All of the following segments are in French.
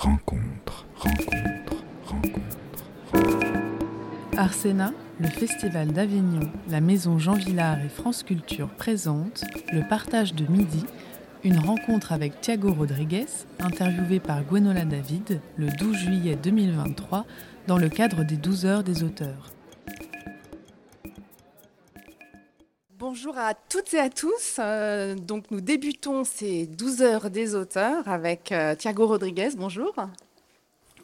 rencontre, rencontre, rencontre. Arsena, le Festival d'Avignon, la Maison Jean Villard et France Culture présentent le partage de midi, une rencontre avec Thiago Rodriguez, interviewé par Gwenola David le 12 juillet 2023 dans le cadre des 12 heures des auteurs. Bonjour à toutes et à tous. Euh, donc nous débutons ces 12 heures des auteurs avec euh, Thiago Rodriguez. Bonjour.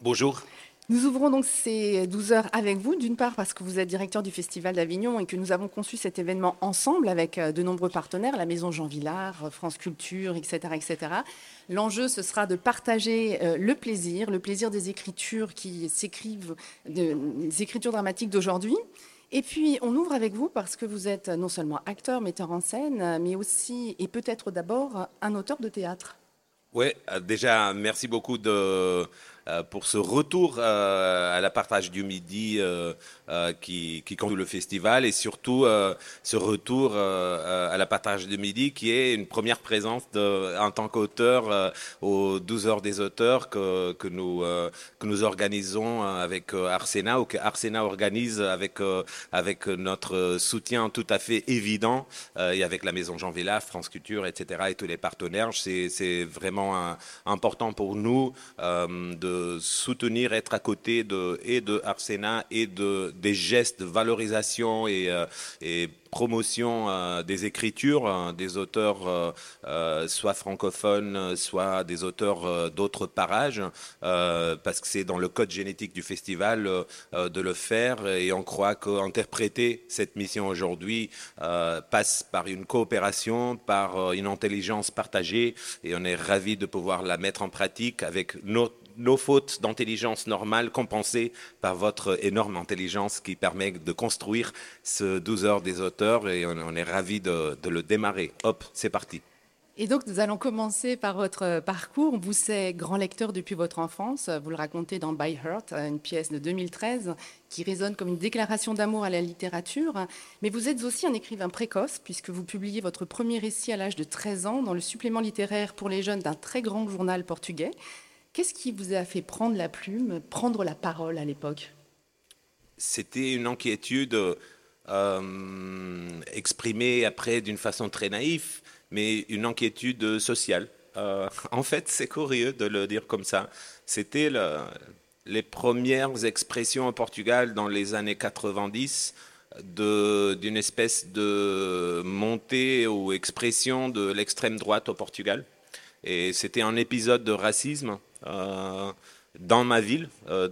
Bonjour. Nous ouvrons donc ces 12 heures avec vous, d'une part parce que vous êtes directeur du Festival d'Avignon et que nous avons conçu cet événement ensemble avec euh, de nombreux partenaires, la Maison Jean Villard, France Culture, etc. etc. L'enjeu, ce sera de partager le plaisir, le plaisir des écritures qui s'écrivent, des écritures dramatiques d'aujourd'hui, et puis, on ouvre avec vous parce que vous êtes non seulement acteur, metteur en scène, mais aussi et peut-être d'abord un auteur de théâtre. Oui, déjà, merci beaucoup de, euh, pour ce retour euh, à la partage du midi euh, qui, qui conduit le festival et surtout ce retour à la partage du midi qui est une première présence en tant qu'auteur aux 12 heures des auteurs que, que, nous, que nous organisons avec Arsena ou que Arsena organise avec, avec notre soutien tout à fait évident et avec la Maison Jean Villa, France Culture, etc. et tous les partenaires. C'est vraiment important pour nous de soutenir, être à côté de, et de Arsena et de, des gestes de valorisation et, euh, promotion euh, des écritures hein, des auteurs euh, soit francophones, soit des auteurs d'autres parages, parce que c'est dans le code génétique du festival de le faire et on croit qu'interpréter cette mission aujourd'hui passe par une coopération, par une intelligence partagée et on est ravi de pouvoir la mettre en pratique avec notre nos fautes d'intelligence normale compensées par votre énorme intelligence qui permet de construire ce 12 heures des auteurs et on, est ravi de, le démarrer. Hop, c'est parti. Et donc, nous allons commencer par votre parcours. Vous êtes grand lecteur depuis votre enfance. Vous le racontez dans By Heart, une pièce de 2013 qui résonne comme une déclaration d'amour à la littérature. Mais vous êtes aussi un écrivain précoce, puisque vous publiez votre premier récit à l'âge de 13 ans dans le supplément littéraire pour les jeunes d'un très grand journal portugais. Qu'est-ce qui vous a fait prendre la plume, prendre la parole à l'époque? C'était une inquiétude euh, exprimée après d'une façon très naïve, mais une inquiétude sociale. Euh, en fait, c'est curieux de le dire comme ça. C'était les premières expressions au Portugal dans les années 90 d'une espèce de montée ou expression de l'extrême droite au Portugal. Et c'était un épisode de racisme dans ma ville, euh,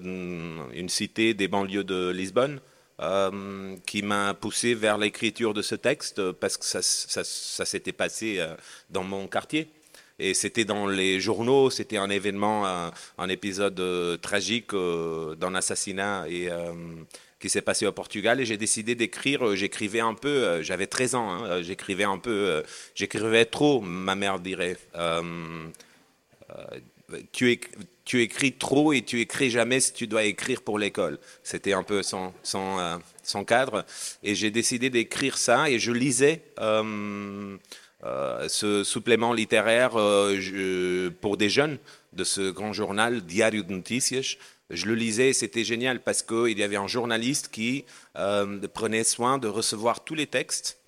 une cité des banlieues de Lisbonne, euh, qui m'a poussé vers l'écriture de ce texte parce que ça, ça, s'était passé dans mon quartier. Et c'était dans les journaux, c'était un événement, un, épisode tragique d'un assassinat et, qui s'est passé au Portugal. Et j'ai décidé d'écrire, j'écrivais un peu, j'avais 13 ans, hein, j'écrivais un peu, j'écrivais trop, ma mère dirait tu, écris trop et tu écris jamais si tu dois écrire pour l'école. C'était un peu euh, son cadre. Et j'ai décidé d'écrire ça et je lisais euh, euh, ce supplément littéraire pour des jeunes de ce grand journal Diario de Noticias. Je le lisais et c'était génial parce qu'il y avait un journaliste qui prenait soin de recevoir tous les textes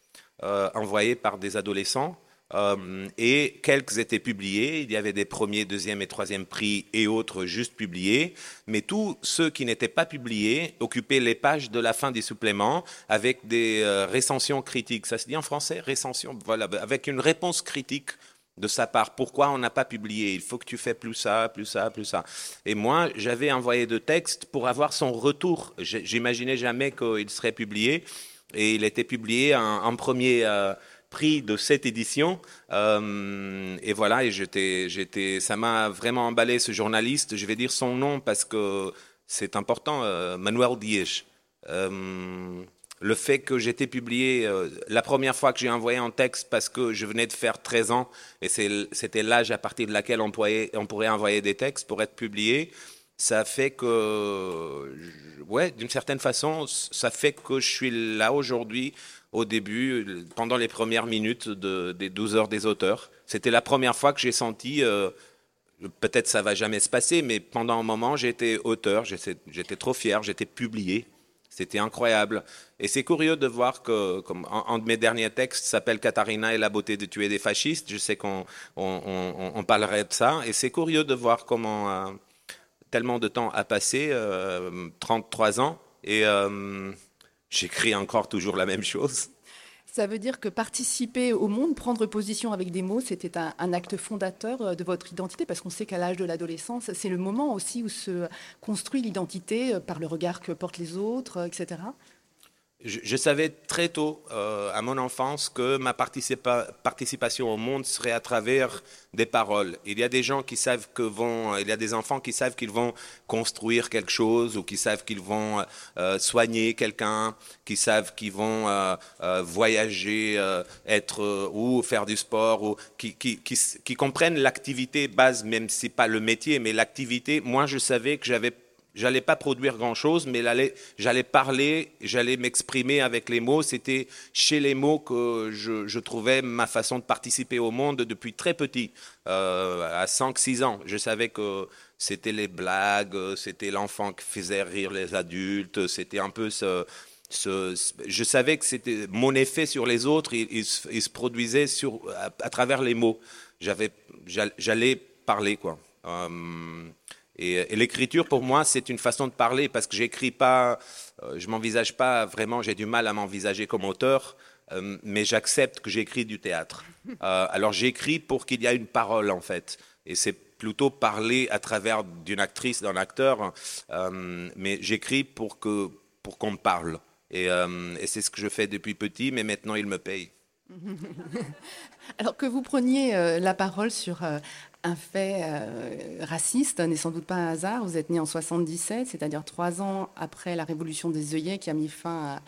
envoyés par des adolescents euh, et quelques étaient publiés. Il y avait des premiers, deuxième et troisième prix et autres juste publiés. Mais tous ceux qui n'étaient pas publiés occupaient les pages de la fin des suppléments avec des euh, recensions critiques. Ça se dit en français Recension, voilà, avec une réponse critique de sa part. Pourquoi on n'a pas publié? Il faut que tu fais plus ça, plus ça, plus ça. Et moi, j'avais envoyé de textes pour avoir son retour. J'imaginais jamais qu'il serait publié. Et il était publié en, premier. Euh, prix de cette édition. Euh, et voilà, et j'étais, j'étais, ça m'a vraiment emballé ce journaliste. Je vais dire son nom parce que c'est important, euh, Manuel Diez. Euh, le fait que j'étais publié la première fois que j'ai envoyé un texte parce que je venais de faire 13 ans et c'était l'âge à partir de laquelle on pourrait, on pourrait envoyer des textes pour être publié, ça fait que, ouais, d'une certaine façon, ça fait que je suis là aujourd'hui au début, pendant les premières minutes des 12 heures des auteurs. C'était la première fois que j'ai senti euh, peut-être ça va jamais se passer, mais pendant un moment, j'étais auteur, j'étais trop fier, j'étais publié. C'était incroyable. Et c'est curieux de voir que, comme un, de mes derniers textes s'appelle Katharina et la beauté de tuer des fascistes. Je sais qu'on on, on- on parlerait de ça. Et c'est curieux de voir comment euh, tellement de temps a passé, euh, 33 ans, et euh, j'écris encore toujours la même chose. Ça veut dire que participer au monde, prendre position avec des mots, c'était un, acte fondateur euh, de votre identité, parce qu'on sait qu'à l'âge de l'adolescence, c'est le moment aussi où se construit l'identité euh, par le regard que portent les autres, euh, etc. Je, savais très tôt, euh, à mon enfance, que ma participa- participation au monde serait à travers des paroles. Il y a des gens qui savent que vont, il y a des enfants qui savent qu'ils vont construire quelque chose ou qui savent qu'ils vont euh, soigner quelqu'un, qui savent qu'ils vont euh, voyager, être ou faire du sport, ou qui comprennent l'activité base, même si pas le métier, mais l'activité. Moi, je savais que j'avais J'allais pas produire grand-chose, mais j'allais, parler, j'allais m'exprimer avec les mots. C'était chez les mots que je, trouvais ma façon de participer au monde depuis très petit, euh, à 5-6 ans. Je savais que c'était les blagues, c'était l'enfant qui faisait rire les adultes, c'était un peu ce... je savais que c'était mon effet sur les autres, il, se, produisait à, travers les mots. J'allais parler, quoi. Euh, et, et l'écriture, pour moi, c'est une façon de parler parce que j'écris pas, euh, je m'envisage pas vraiment, j'ai du mal à m'envisager comme auteur, euh, mais j'accepte que j'écris du théâtre. Euh, alors j'écris pour qu'il y ait une parole, en fait. Et c'est plutôt parler à travers d'une actrice, d'un acteur, euh, mais j'écris pour que pour qu'on me parle. Et, euh, et c'est ce que je fais depuis petit, mais maintenant il me paye. Alors que vous preniez euh, la parole sur euh, un fait euh, raciste n'est sans doute pas un hasard. Vous êtes né en 77, c'est-à-dire trois ans après la révolution des œillets qui a mis fin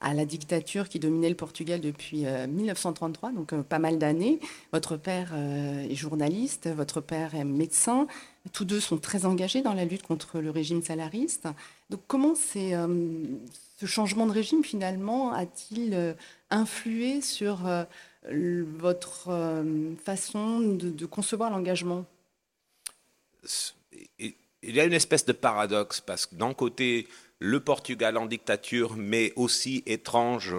à, la dictature qui dominait le Portugal depuis euh, 1933, donc pas mal d'années. Votre père est journaliste, votre père est médecin. Tous deux sont très engagés dans la lutte contre le régime salariste. Donc comment euh, ce changement de régime finalement a-t-il euh, influé sur euh, votre euh, façon de, concevoir l'engagement? Il y a une espèce de paradoxe parce que d'un côté, le Portugal en dictature, mais aussi étrange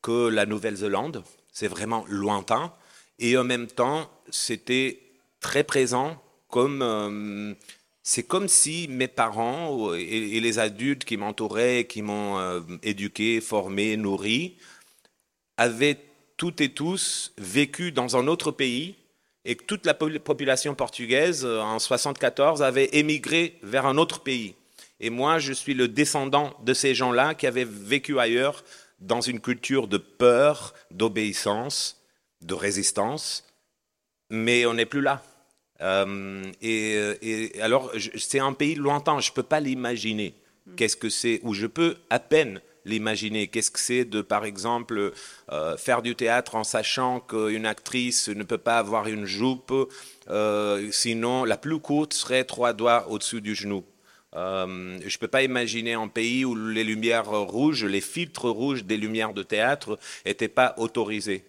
que la Nouvelle-Zélande, c'est vraiment lointain, et en même temps, c'était très présent comme c'est comme si mes parents et, les adultes qui m'entouraient, qui m'ont euh, éduqué, formé, nourri, avaient toutes et tous vécu dans un autre pays et que toute la po- population portugaise euh, en 74 avait émigré vers un autre pays. Et moi, je suis le descendant de ces gens-là qui avaient vécu ailleurs dans une culture de peur, d'obéissance, de résistance, mais on n'est plus là. Euh, et, et alors, c'est un pays lointain, je ne peux pas l'imaginer. Qu'est-ce que c'est Ou je peux à peine l'imaginer. Qu'est-ce que c'est de, par exemple, euh, faire du théâtre en sachant qu'une actrice ne peut pas avoir une jupe, euh, sinon la plus courte serait trois doigts au-dessus du genou. Euh, je ne peux pas imaginer un pays où les lumières rouges, les filtres rouges des lumières de théâtre n'étaient pas autorisés.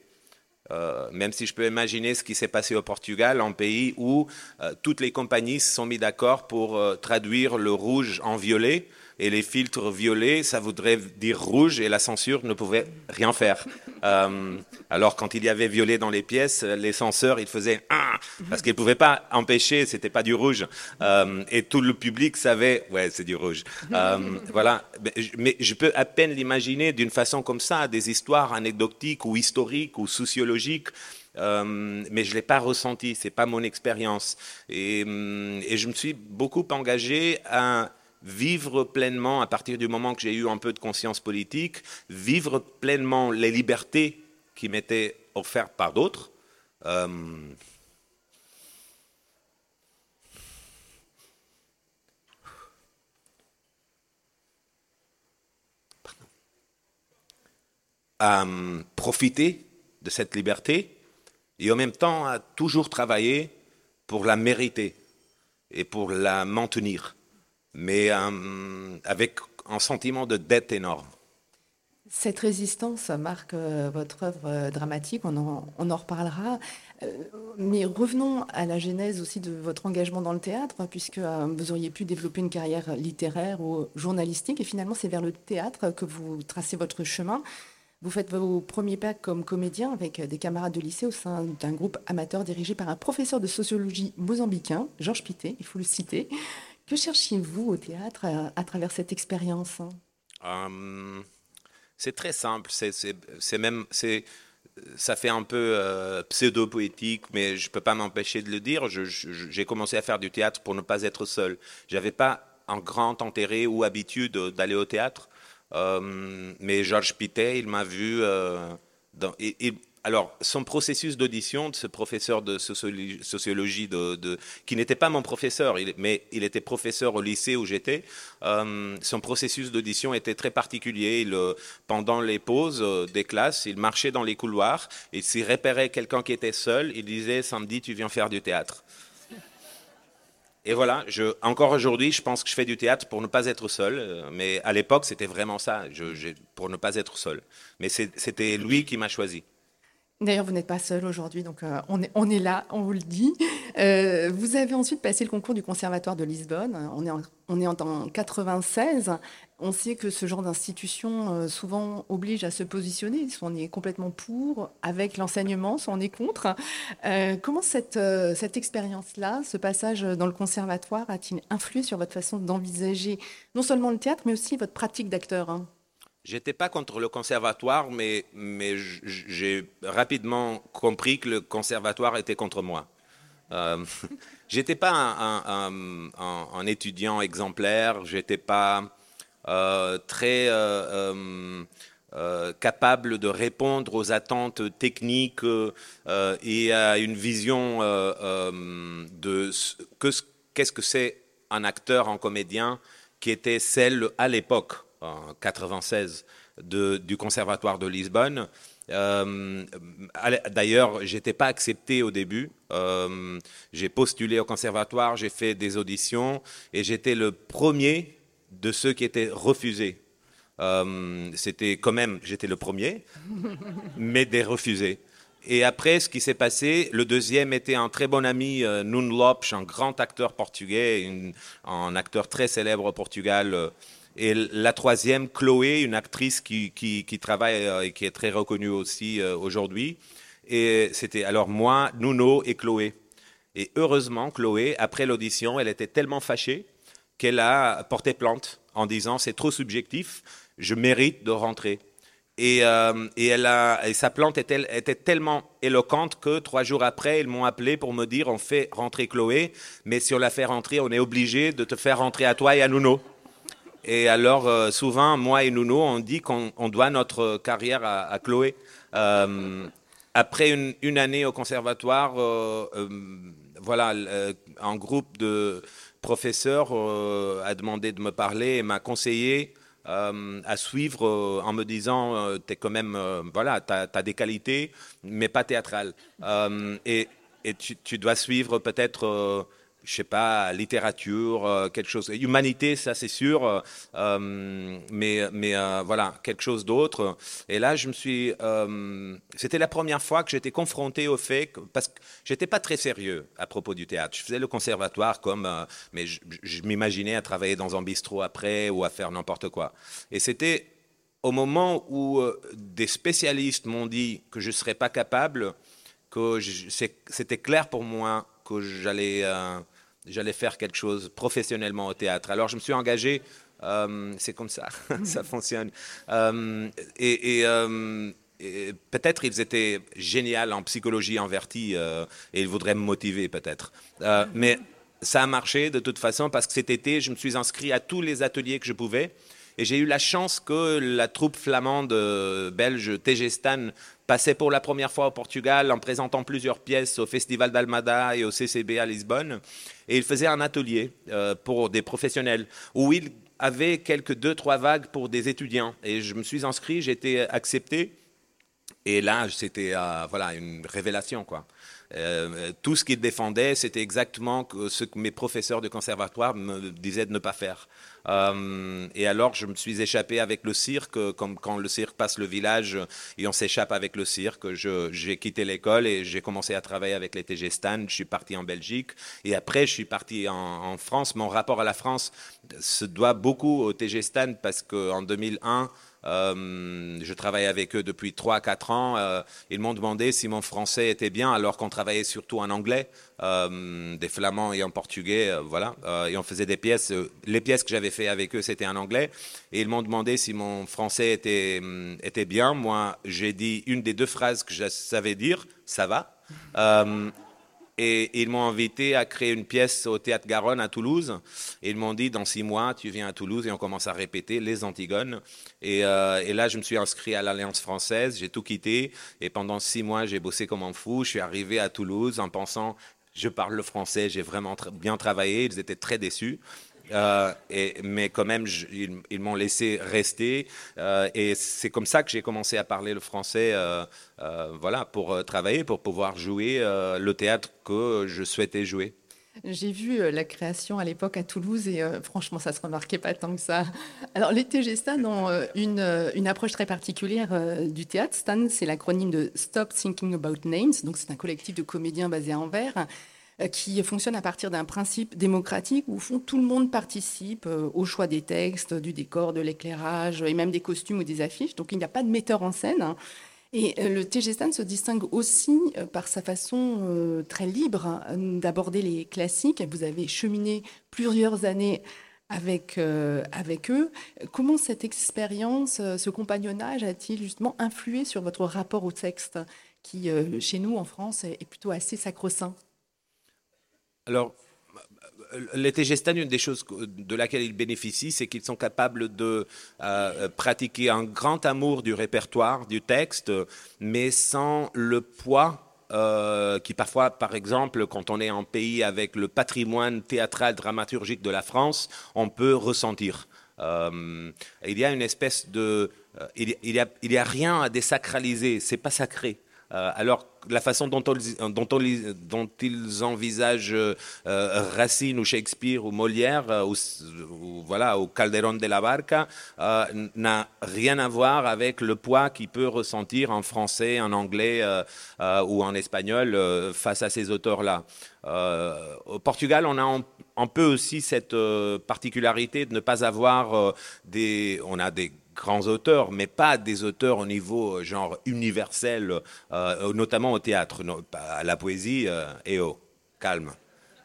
Euh, même si je peux imaginer ce qui s'est passé au Portugal, un pays où euh, toutes les compagnies se sont mis d'accord pour euh, traduire le rouge en violet, et les filtres violets, ça voudrait dire rouge, et la censure ne pouvait rien faire. Euh, alors quand il y avait violet dans les pièces, les censeurs, ils faisaient ah parce qu'ils ne pouvaient pas empêcher, c'était pas du rouge. Euh, et tout le public savait, ouais, c'est du rouge. Euh, voilà, mais je- peux à peine l'imaginer d'une façon comme ça, des histoires anecdotiques ou historiques ou sociologiques. Mais je ne l'ai pas ressenti, c'est pas mon expérience. Et, hum, et je me suis beaucoup engagé à vivre pleinement, à partir du moment que j'ai eu un peu de conscience politique, vivre pleinement les libertés qui m'étaient offertes par d'autres. Euh, à profiter de cette liberté et en même temps à toujours travailler pour la mériter et pour la maintenir, mais hum, avec un sentiment de dette énorme. Cette résistance marque euh, votre œuvre euh, dramatique, on en, on en reparlera. Euh, mais revenons à la genèse aussi de votre engagement dans le théâtre, puisque vous auriez pu développer une carrière littéraire ou journalistique, et finalement c'est vers le théâtre que vous tracez votre chemin. Vous faites vos premiers pas comme comédien avec des camarades de lycée au sein d'un groupe amateur dirigé par un professeur de sociologie mozambicain, Georges Pité, il faut le citer. Que cherchiez-vous au théâtre à, travers cette expérience hum, C'est très simple, c'est même... ça fait un peu euh, pseudo-poétique, mais je ne peux pas m'empêcher de le dire. J'ai commencé à faire du théâtre pour ne pas être seul. Je n'avais pas un grand intérêt ou habitude d'aller au théâtre. Euh, mais Georges Pitet, il m'a vu. Euh, alors, son processus d'audition de ce professeur de sociologie, qui n'était pas mon professeur, mais il était professeur au lycée où j'étais, euh, son processus d'audition était très particulier. Il, pendant les pauses des classes, il marchait dans les couloirs et s'il repérait quelqu'un qui était seul, il disait Samedi, tu viens faire du théâtre. Et voilà, encore aujourd'hui, je pense que je fais du théâtre pour ne pas être seul. Euh, mais à l'époque, c'était vraiment ça, pour ne pas être seul. Mais c'était lui qui m'a choisi. D'ailleurs, vous n'êtes pas seul aujourd'hui, donc euh, on, est, là, on vous le dit. Euh, vous avez ensuite passé le concours du Conservatoire de Lisbonne. On est en, on est en 96. On sait que ce genre d'institution euh, souvent oblige à se positionner. Soit on est complètement pour, avec l'enseignement, soit on est contre. comment cette, cette expérience-là, ce passage dans le conservatoire, a-t-il influé sur votre façon d'envisager non seulement le théâtre, mais aussi votre pratique d'acteur hein? J'étais pas contre le conservatoire, mais, j'ai rapidement compris que le conservatoire était contre moi. Euh, j'étais pas un, étudiant exemplaire, j'étais pas euh, très euh, euh, capable de répondre aux attentes techniques et à une vision de qu'est-ce que c'est un acteur, un comédien, qui était celle à l'époque en 96 du Conservatoire de Lisbonne. Euh, D'ailleurs, j'étais pas accepté au début. Euh, j'ai postulé au conservatoire, j'ai fait des auditions et j'étais le premier de ceux qui étaient refusés. Euh, c'était quand même, j'étais le premier, mais des refusés. Et après, ce qui s'est passé, le deuxième était un très bon ami, Nuno Lopes, un grand acteur portugais, un acteur très célèbre au Portugal. Et la troisième, Chloé, une actrice qui, qui, travaille euh, et qui est très reconnue aussi euh, aujourd'hui. Et c'était alors moi, Nuno et Chloé. Et heureusement, Chloé, après l'audition, elle était tellement fâchée qu'elle a porté plainte en disant c'est trop subjectif, je mérite de rentrer. Et, euh, et, elle a, et sa plainte était, était, tellement éloquente que trois jours après, ils m'ont appelé pour me dire on fait rentrer Chloé, mais si on la fait rentrer, on est obligé de te faire rentrer à toi et à Nuno. Et alors, euh, souvent, moi et Nuno, on dit qu'on doit notre carrière à, Chloé. Euh, après une, année au conservatoire, euh, voilà, un groupe de professeurs a demandé de me parler et m'a conseillé à suivre en me disant tu es quand même voilà tu as, des qualités mais pas théâtrales et, tu, dois suivre peut-être je sais pas, littérature, euh, quelque chose, humanité, ça c'est sûr, euh, euh, mais, mais voilà, quelque chose d'autre. Et là, je me suis, c'était la première fois que j'étais confronté au fait, que, parce que j'étais pas très sérieux à propos du théâtre. Je faisais le conservatoire comme, mais je, je m'imaginais à travailler dans un bistrot après ou à faire n'importe quoi. Et c'était au moment où des spécialistes m'ont dit que je ne serais pas capable, que c'était clair pour moi que j'allais j'allais faire quelque chose professionnellement au théâtre. Alors je me suis engagé, euh, c'est comme ça, ça fonctionne. Euh, euh, et, peut-être ils étaient géniaux en psychologie en verti et ils voudraient me motiver peut-être. mais ça a marché de toute façon parce que cet été, je me suis inscrit à tous les ateliers que je pouvais. Et j'ai eu la chance que la troupe flamande belge Tegestan passait pour la première fois au Portugal en présentant plusieurs pièces au Festival d'Almada et au CCB à Lisbonne. Et il faisait un atelier euh, pour des professionnels où il avait quelques deux, trois vagues pour des étudiants. Et je me suis inscrit, j'ai été accepté. Et là, c'était euh, voilà, une révélation. Quoi. Euh, tout ce qu'il défendait, c'était exactement ce que mes professeurs de conservatoire me disaient de ne pas faire. Euh, et alors, je me suis échappé avec le cirque, comme quand le cirque passe le village et on s'échappe avec le cirque. J'ai quitté l'école et j'ai commencé à travailler avec les TG Stan. Je suis parti en Belgique et après, je suis parti en, en France. Mon rapport à la France se doit beaucoup au TG Stan parce qu'en 2001, euh, je travaille avec eux depuis 3-4 ans. Euh, ils m'ont demandé si mon français était bien, alors qu'on travaillait surtout en anglais, euh, des flamands et en portugais, voilà. et on faisait des pièces. les pièces que j'avais fait avec eux, c'était en anglais. Et ils m'ont demandé si mon français était, était bien. Moi, j'ai dit une des deux phrases que je savais dire, ça va. Et ils m'ont invité à créer une pièce au Théâtre Garonne à Toulouse. Et ils m'ont dit, dans six mois, tu viens à Toulouse et on commence à répéter les Antigones. Et, euh, et là, je me suis inscrit à l'Alliance française, j'ai tout quitté. Et pendant six mois, j'ai bossé comme un fou. Je suis arrivé à Toulouse en pensant, je parle le français, j'ai vraiment bien travaillé. Ils étaient très déçus. Euh, mais quand même, ils, m'ont laissé rester. Euh, et c'est comme ça que j'ai commencé à parler le français, euh, voilà, pour travailler, pour pouvoir jouer le théâtre que je souhaitais jouer. J'ai vu la création à l'époque à Toulouse et franchement, ça se remarquait pas tant que ça. Alors, les TG Stan ont une, approche très particulière du théâtre. Stan, c'est l'acronyme de Stop Thinking About Names. Donc, c'est un collectif de comédiens basé à Anvers qui fonctionne à partir d'un principe démocratique où fond, tout le monde participe euh, au choix des textes, du décor, de l'éclairage et même des costumes ou des affiches. Donc il n'y a pas de metteur en scène. Hein. Et euh, le TG Stan se distingue aussi par sa façon très libre hein, d'aborder les classiques. Vous avez cheminé plusieurs années avec, avec eux. Comment cette expérience, ce compagnonnage a-t-il justement influé sur votre rapport au texte qui, chez nous en France, est plutôt assez sacro-saint? Alors, les TGSTAN, une des choses de laquelle ils bénéficient, c'est qu'ils sont capables de euh, pratiquer un grand amour du répertoire, du texte, mais sans le poids euh, qui parfois, par exemple, quand on est en pays avec le patrimoine théâtral dramaturgique de la France, on peut ressentir. Euh, il y a une espèce de... il, n'y a, a rien à désacraliser, c'est pas sacré. Alors la façon dont, ils envisagent euh, Racine ou Shakespeare ou Molière euh, ou, voilà, ou Calderón de la Barca euh, n'a rien à voir avec le poids qu'il peut ressentir en français, en anglais ou en espagnol face à ces auteurs-là. au Portugal, on a un, peu aussi cette particularité de ne pas avoir des... On a des grands auteurs, mais pas des auteurs au niveau euh, genre universel, euh, notamment au théâtre, à la poésie euh, et au calme,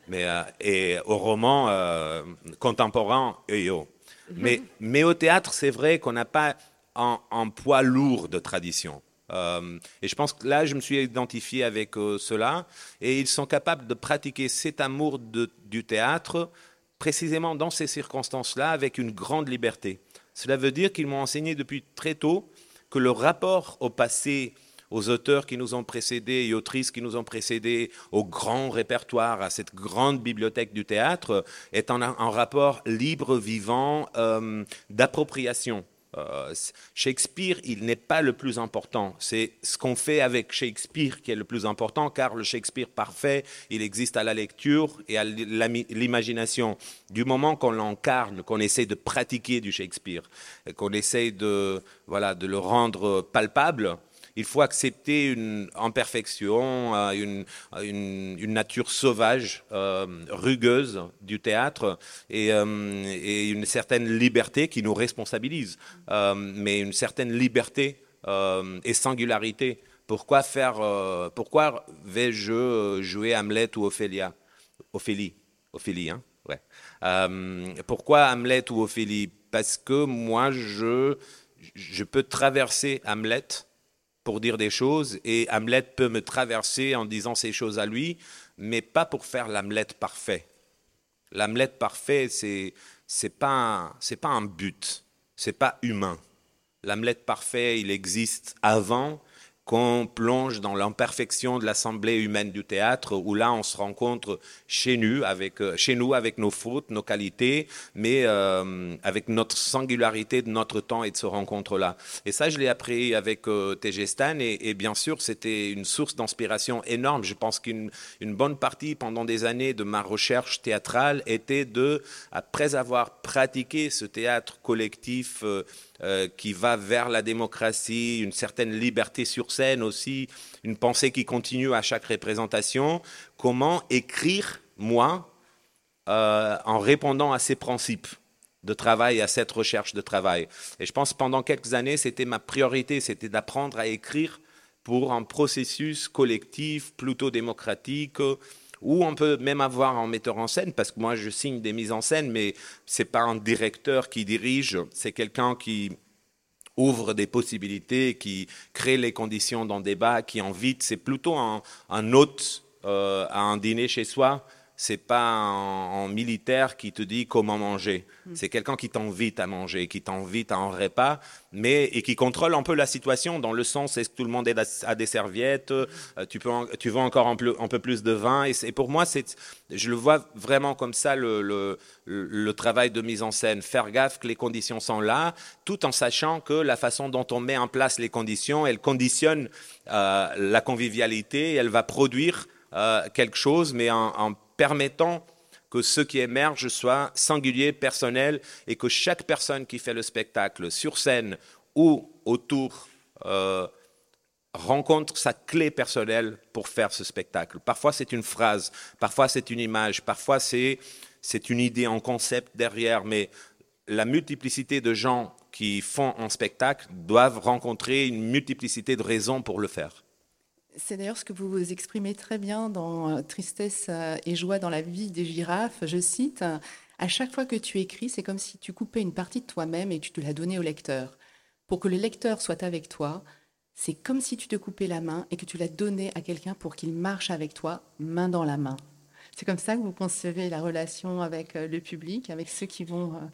mais et au roman contemporain et au. Mhm. Mais, mais au théâtre, c'est vrai qu'on n'a pas un, poids lourd de tradition. et je pense que là, je me suis identifié avec cela, et ils sont capables de pratiquer cet amour de, du théâtre précisément dans ces circonstances-là avec une grande liberté. Cela veut dire qu'ils m'ont enseigné depuis très tôt que le rapport au passé, aux auteurs qui nous ont précédés et autrices qui nous ont précédés, au grand répertoire, à cette grande bibliothèque du théâtre, est en, un rapport libre, vivant, euh, d'appropriation. Euh, Shakespeare, il n'est pas le plus important. C'est ce qu'on fait avec Shakespeare qui est le plus important, car le Shakespeare parfait, il existe à la lecture et à l'imagination. Du moment qu'on l'incarne, qu'on essaie de pratiquer du Shakespeare, qu'on essaie de, voilà, de le rendre palpable, il faut accepter une imperfection, euh, une, nature sauvage, euh, rugueuse du théâtre euh, et, une certaine liberté qui nous responsabilise, mais une certaine liberté et singularité. Pourquoi faire Pourquoi vais-je jouer Hamlet ou Ophélia? Ophélie, Ophélie, hein ouais. pourquoi Hamlet ou Ophélie? Parce que moi, je, je peux traverser Hamlet pour dire des choses et Hamlet peut me traverser en disant ces choses à lui, mais pas pour faire l'Hamlet parfait. L'Hamlet parfait, c'est c'est pas c'est pas un but, c'est pas humain. L'Hamlet parfait, il existe avant qu'on plonge dans l'imperfection de l'assemblée humaine du théâtre, où là on se rencontre chez nous, avec, euh, nos fautes, nos qualités, mais euh, avec notre singularité de notre temps et de ce rencontre-là. Et ça, je l'ai appris avec euh, Tegestan, et, bien sûr, c'était une source d'inspiration énorme. Je pense qu'une une bonne partie, pendant des années, de ma recherche théâtrale était de, après avoir pratiqué ce théâtre collectif, euh, euh, qui va vers la démocratie, une certaine liberté sur scène aussi, une pensée qui continue à chaque représentation. Comment écrire, moi, euh, en répondant à ces principes de travail, à cette recherche de travail? Et je pense pendant quelques années, c'était ma priorité, c'était d'apprendre à écrire pour un processus collectif plutôt démocratique, ou on peut même avoir un metteur en scène, parce que moi je signe des mises en scène, mais c'est pas un directeur qui dirige, c'est quelqu'un qui ouvre des possibilités, qui crée les conditions d'un débat, qui invite. C'est plutôt un, hôte euh, à un dîner chez soi. C'est pas un, un, militaire qui te dit comment manger. C'est quelqu'un qui t'invite à manger, qui t'invite à un repas, mais et qui contrôle un peu la situation dans le sens est-ce que tout le monde à des serviettes, euh, tu peux, tu veux encore un peu, un peu plus de vin. Et, et pour moi, c'est, je le vois vraiment comme ça le, le, le, travail de mise en scène, faire gaffe que les conditions sont là, tout en sachant que la façon dont on met en place les conditions, elle conditionne euh, la convivialité, elle va produire euh, quelque chose, mais en, en permettant que ce qui émerge soit singulier, personnel, et que chaque personne qui fait le spectacle sur scène ou autour euh, rencontre sa clé personnelle pour faire ce spectacle. Parfois c'est une phrase, parfois c'est une image, parfois c'est c'est une idée en concept derrière, mais la multiplicité de gens qui font un spectacle doivent rencontrer une multiplicité de raisons pour le faire. C'est d'ailleurs ce que vous exprimez très bien dans Tristesse et joie dans la vie des girafes. Je cite, À chaque fois que tu écris, c'est comme si tu coupais une partie de toi-même et tu te la donnais au lecteur. Pour que le lecteur soit avec toi, c'est comme si tu te coupais la main et que tu la donnais à quelqu'un pour qu'il marche avec toi, main dans la main. C'est comme ça que vous concevez la relation avec le public, avec ceux qui vont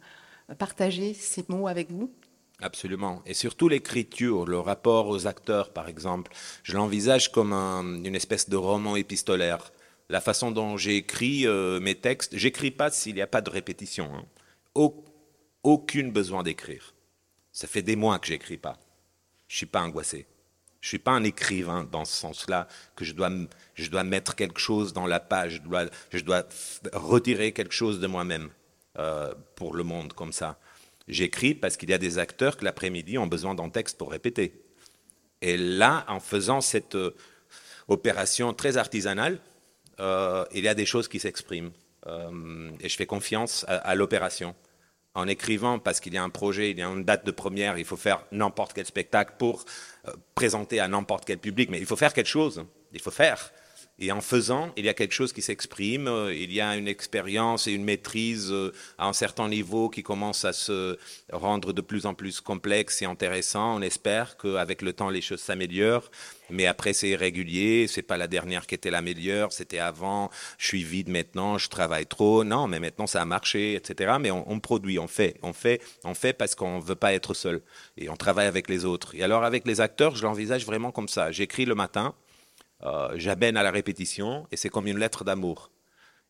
partager ces mots avec vous? Absolument. Et surtout l'écriture, le rapport aux acteurs, par exemple. Je l'envisage comme un, une espèce de roman épistolaire. La façon dont j'écris euh, mes textes, j'écris pas s'il n'y a pas de répétition. Hein. Au, aucune besoin d'écrire. Ça fait des mois que j'écris pas. Je suis pas angoissé. Je suis pas un écrivain dans ce sens-là que je dois, mettre quelque chose dans la page. Je dois, je dois retirer quelque chose de moi-même euh, pour le monde comme ça. J'écris parce qu'il y a des acteurs que l'après-midi ont besoin d'un texte pour répéter. Et là, en faisant cette euh, opération très artisanale, euh, il y a des choses qui s'expriment. Euh, et je fais confiance à, l'opération. En écrivant, parce qu'il y a un projet, il y a une date de première, il faut faire n'importe quel spectacle pour présenter à n'importe quel public, mais il faut faire quelque chose. Il faut faire. Et en faisant, il y a quelque chose qui s'exprime, il y a une expérience et une maîtrise à un certain niveau qui commence à se rendre de plus en plus complexe et intéressant. On espère qu'avec le temps, les choses s'améliorent. Mais après, c'est irrégulier, c'est pas la dernière qui était la meilleure, c'était avant, je suis vide maintenant, je travaille trop. Non, mais maintenant ça a marché, etc. Mais on, produit, on fait, on fait, on fait parce qu'on veut pas être seul. Et on travaille avec les autres. Et alors, avec les acteurs, je l'envisage vraiment comme ça. J'écris le matin, euh, j'amène à la répétition et c'est comme une lettre d'amour.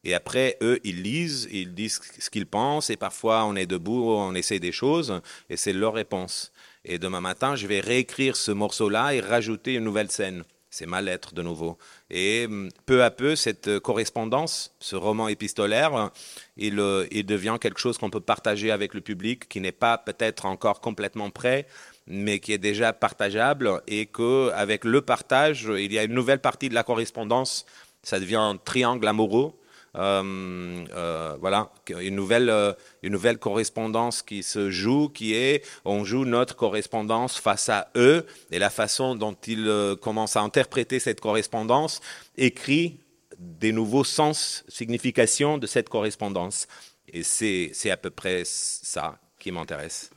Et après, eux, ils lisent, ils disent ce qu'ils pensent et parfois on est debout, on essaie des choses et c'est leur réponse. Et demain matin, je vais réécrire ce morceau-là et rajouter une nouvelle scène. C'est ma lettre de nouveau. Et peu à peu, cette correspondance, ce roman épistolaire, il, il devient quelque chose qu'on peut partager avec le public, qui n'est pas peut-être encore complètement prêt, mais qui est déjà partageable et que avec le partage, il y a une nouvelle partie de la correspondance. Ça devient un triangle amoureux. Euh, euh, voilà, une nouvelle, euh, une nouvelle correspondance qui se joue, qui est, on joue notre correspondance face à eux, et la façon dont ils commencent à interpréter cette correspondance écrit des nouveaux sens, significations de cette correspondance. Et c'est à peu près ça qui m'intéresse.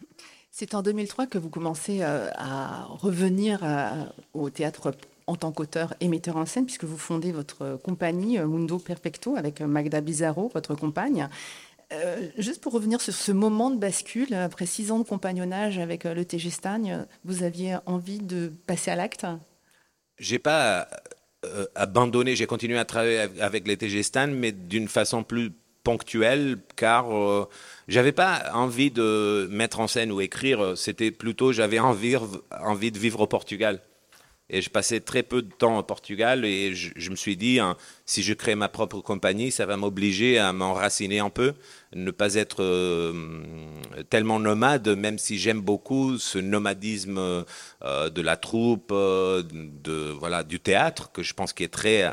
C'est en 2003 que vous commencez à revenir au théâtre en tant qu'auteur et metteur en scène, puisque vous fondez votre compagnie Mundo Perfecto avec Magda Bizarro, votre compagne. Euh, juste pour revenir sur ce moment de bascule, après six ans de compagnonnage avec le TG Stagne, vous aviez envie de passer à l'acte? J'ai pas euh, abandonné, j'ai continué à travailler avec les TG Stan, mais d'une façon plus ponctuelle, car euh, j'avais pas envie de mettre en scène ou écrire, c'était plutôt j'avais envie, de vivre au Portugal. Et je passais très peu de temps au Portugal et je, me suis dit, hein, si je crée ma propre compagnie, ça va m'obliger à m'enraciner un peu, ne pas être euh, tellement nomade, même si j'aime beaucoup ce nomadisme euh, de la troupe, euh, de, voilà, du théâtre, que je pense qui est très,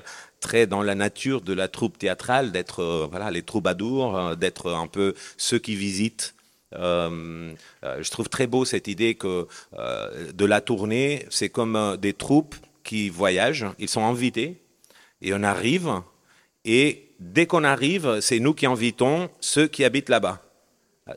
dans la nature de la troupe théâtrale, d'être euh, voilà, les troubadours, euh, d'être un peu ceux qui visitent euh, je trouve très beau cette idée que de la tournée, c'est comme des troupes qui voyagent, ils sont invités et on arrive et dès qu'on arrive, c'est nous qui invitons ceux qui habitent là-bas.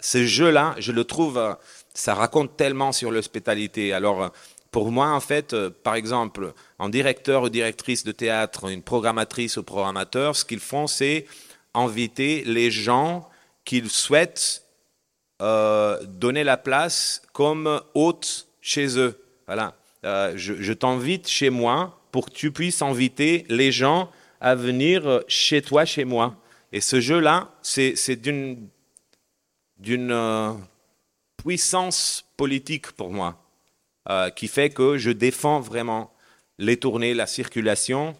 Ce jeu-là, je le trouve, ça raconte tellement sur l'hospitalité. Alors, pour moi, en fait, euh, par exemple, un directeur ou directrice de théâtre, une programmatrice ou programmateur, ce qu'ils font, c'est inviter les gens qu'ils souhaitent euh, donner la place comme hôte chez eux. Voilà. Euh, je t'invite chez moi pour que tu puisses inviter les gens à venir chez toi, chez moi. Et ce jeu-là, c'est d'une puissance politique pour moi, euh, qui fait que je défends vraiment les tournées, la circulation,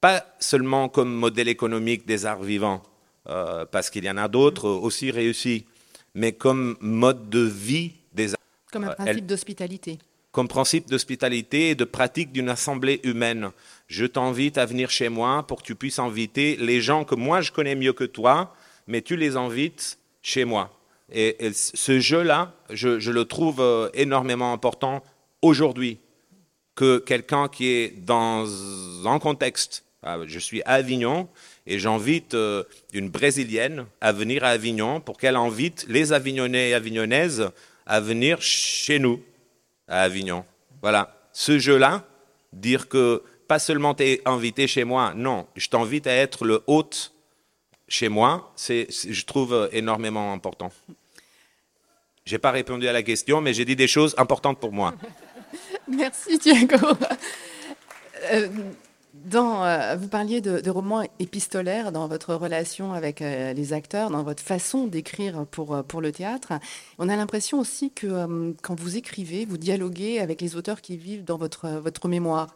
pas seulement comme modèle économique des arts vivants, euh, parce qu'il y en a d'autres aussi réussis, mais comme mode de vie des arts, Comme un Euh, principe d'hospitalité. comme principe d'hospitalité et de pratique d'une assemblée humaine. Je t'invite à venir chez moi pour que tu puisses inviter les gens que moi je connais mieux que toi, mais tu les invites chez moi. Et, ce jeu-là, je, le trouve euh, énormément important aujourd'hui que quelqu'un qui est dans un contexte. Ah, Je suis à Avignon et j'invite euh, une Brésilienne à venir à Avignon pour qu'elle invite les Avignonnais et Avignonnaises à venir chez nous, à Avignon. Voilà. Ce jeu-là, dire que pas seulement tu es invité chez moi, non, je t'invite à être le hôte chez moi, c'est, c'est- je trouve euh, énormément important. J'ai pas répondu à la question, mais j'ai dit des choses importantes pour moi. Merci Thiago. Euh, dans, euh, vous parliez de, romans épistolaires dans votre relation avec euh, les acteurs, dans votre façon d'écrire pour, pour le théâtre. On a l'impression aussi que quand vous écrivez, vous dialoguez avec les auteurs qui vivent dans votre, votre mémoire.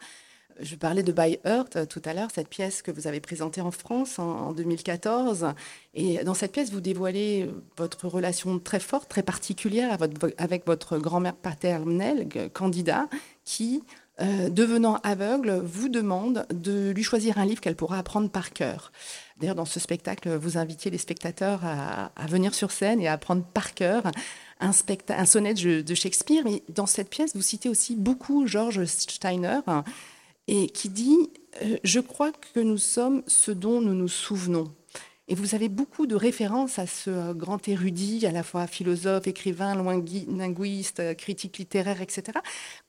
Je parlais de By Heart euh, tout à l'heure, cette pièce que vous avez présentée en France en, en 2014. Et dans cette pièce, vous dévoilez euh, votre relation très forte, très particulière avec votre grand-mère paternelle, G- Candida, qui, euh, devenant aveugle, vous demande de lui choisir un livre qu'elle pourra apprendre par cœur. D'ailleurs, dans ce spectacle, vous invitiez les spectateurs à, venir sur scène et à apprendre par cœur un, sonnet de Shakespeare. Mais dans cette pièce, vous citez aussi beaucoup George Steiner, et qui dit euh, Je crois que nous sommes ce dont nous nous souvenons. Et vous avez beaucoup de références à ce euh, grand érudit, à la fois philosophe, écrivain, lingui- linguiste, euh, critique littéraire, etc.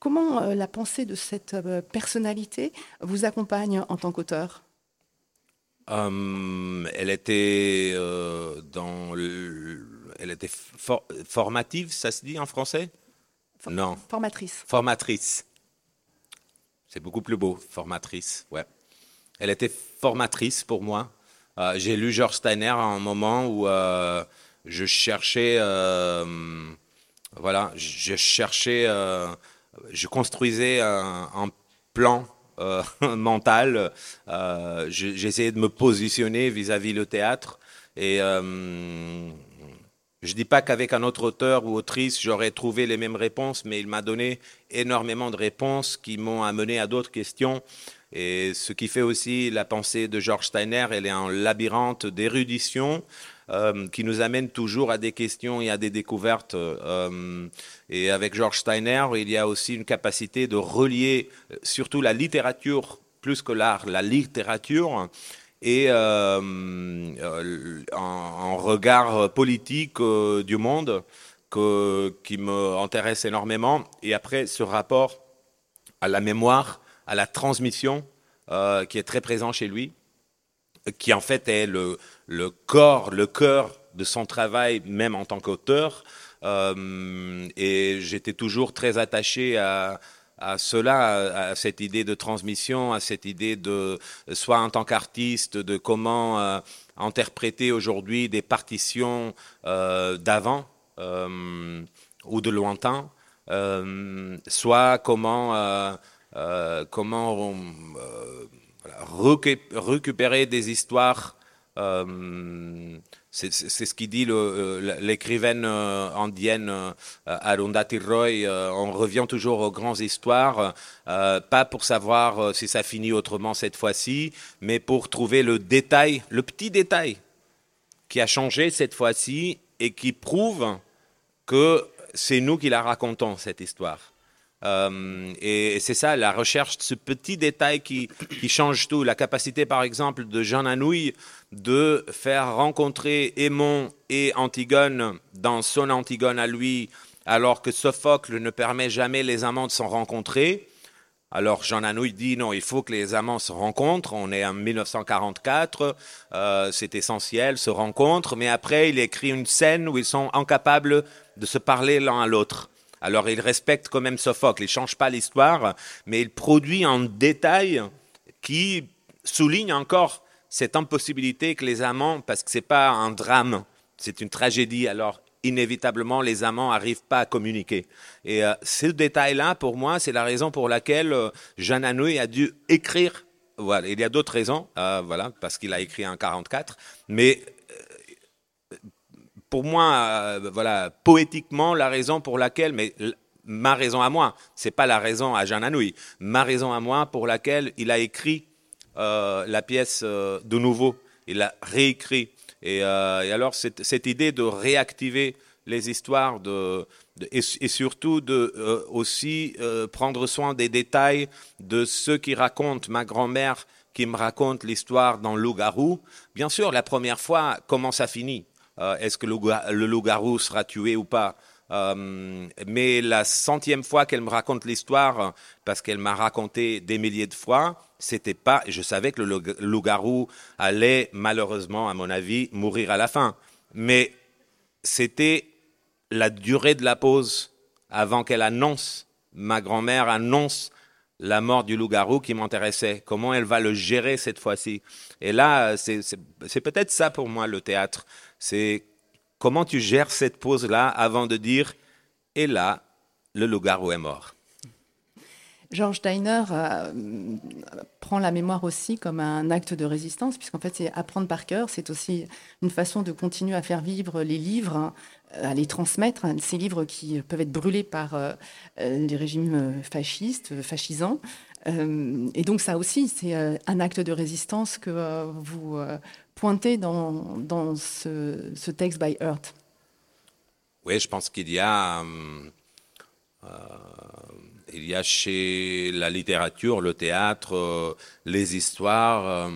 Comment la pensée de cette personnalité vous accompagne en tant qu'auteur? Elle était euh, dans le, elle était for- formative, ça se dit en français? For- Non, Formatrice. formatrice. C'est beaucoup plus beau, formatrice. Ouais. Elle était formatrice pour moi. Euh, J'ai lu George Steiner à un moment où euh, je cherchais, euh, voilà, je cherchais, je construisais un, plan mental. Je- J'essayais de me positionner vis-à-vis le théâtre et je dis pas qu'avec un autre auteur ou autrice, j'aurais trouvé les mêmes réponses, mais il m'a donné énormément de réponses qui m'ont amené à d'autres questions. Et ce qui fait aussi la pensée de George Steiner, elle est un labyrinthe d'érudition euh, qui nous amène toujours à des questions et à des découvertes. euh, et avec George Steiner, il y a aussi une capacité de relier euh, surtout la littérature, plus que l'art, la littérature, et euh, euh, un, regard politique euh, du monde qui me intéresse énormément. Et après, ce rapport à la mémoire, à la transmission, qui est très présent chez lui, qui en fait est le, le corps, le cœur de son travail, même en tant qu'auteur. Et j'étais toujours très attaché à, à cela, à, cette idée de transmission, à cette idée de, soit en tant qu'artiste, de comment euh, interpréter aujourd'hui des partitions euh, d'avant euh, ou de lointain, soit comment, comment récupérer des histoires c'est ce qu'il dit euh, l'écrivaine euh, indienne euh, Arundhati Roy. on revient toujours aux grandes histoires, pas pour savoir si ça finit autrement cette fois-ci, mais pour trouver le détail, le petit détail qui a changé cette fois-ci et qui prouve que c'est nous qui la racontons, cette histoire. Euh, et, c'est ça, la recherche de ce petit détail qui, change tout. La capacité, par exemple, de Jean Anouilh de faire rencontrer Aimon et Antigone dans son Antigone à lui, alors que Sophocle ne permet jamais les amants de s'en rencontrer. Alors Jean Anouilh dit non, il faut que les amants se rencontrent. On est en 1944, euh, c'est essentiel, se rencontrent. Mais après, il écrit une scène où ils sont incapables de se parler l'un à l'autre. Alors il respecte quand même Sophocle, il ne change pas l'histoire, mais il produit un détail qui souligne encore cette impossibilité que les amants, parce que ce n'est pas un drame, c'est une tragédie, alors inévitablement les amants n'arrivent pas à communiquer. Et euh, ce détail-là, pour moi, c'est la raison pour laquelle euh, Jean Anouilh a dû écrire. Voilà, il y a d'autres raisons, euh, voilà, parce qu'il a écrit en 44, mais pour moi, euh, voilà, poétiquement, la raison pour laquelle, mais ma raison à moi, c'est pas la raison à Jean Anouilh, ma raison à moi pour laquelle il a écrit euh, la pièce euh, de nouveau, il a réécrit. Et, alors, cette, idée de réactiver les histoires et, surtout de aussi prendre soin des détails de ceux qui racontent ma grand-mère qui me raconte l'histoire dans Loup-garou. Bien sûr, la première fois, comment ça finit? Euh, est-ce que le, loup-garou sera tué ou pas? Euh, mais la centième fois qu'elle me raconte l'histoire, parce qu'elle m'a raconté des milliers de fois, c'était pas. Je savais que le loup-garou allait malheureusement, à mon avis, mourir à la fin. Mais c'était la durée de la pause avant qu'elle annonce, ma grand-mère annonce la mort du loup-garou qui m'intéressait. Comment elle va le gérer cette fois-ci? Et là, c'est peut-être ça pour moi le théâtre c'est comment tu gères cette pause-là avant de dire et là, le loup-garou est mort. George Steiner euh, prend la mémoire aussi comme un acte de résistance, puisqu'en fait, c'est apprendre par cœur, c'est aussi une façon de continuer à faire vivre les livres, à les transmettre, hein, ces livres qui peuvent être brûlés par euh, les régimes fascistes, fascisants. Euh, et donc ça aussi, c'est un acte de résistance que vous pointé dans, dans ce, texte by Earth Oui, je pense qu'il y a, euh, euh, il y a chez la littérature, le théâtre, euh, les histoires,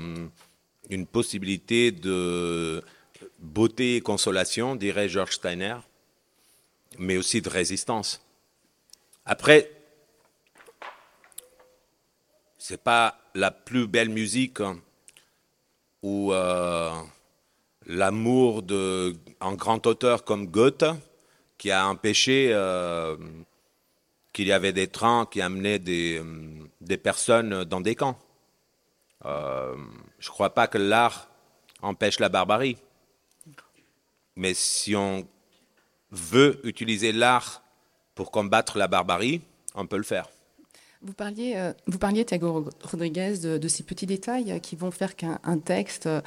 une possibilité de beauté et consolation, dirait George Steiner, mais aussi de résistance. Après, c'est pas la plus belle musique. Hein ou euh, l'amour d'un grand auteur comme Goethe, qui a empêché euh, qu'il y avait des trains qui amenaient des, des personnes dans des camps. Euh, je ne crois pas que l'art empêche la barbarie. Mais si on veut utiliser l'art pour combattre la barbarie, on peut le faire. Vous parliez, euh, vous parliez Thiago Rodriguez, de, ces petits détails qui vont faire qu'un texte euh,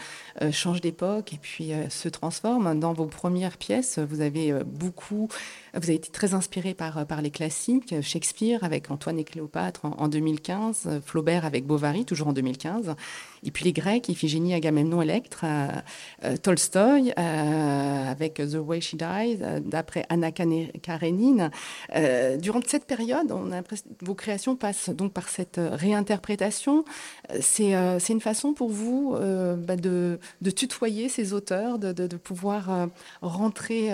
change d'époque et puis euh, se transforme. Dans vos premières pièces, vous avez beaucoup, vous avez été très inspiré par, par les classiques, Shakespeare avec Antoine et Cléopâtre en, en 2015, Flaubert avec Bovary, toujours en 2015. Et puis les Grecs, Iphigénie, Agamemnon, Electre, euh, euh, euh, avec The Way She Died, d'après Anna Karenine. durant cette période, vos créations passent donc par cette réinterprétation. C'est une façon pour vous bah, de, tutoyer ces auteurs, de, de, de pouvoir rentrer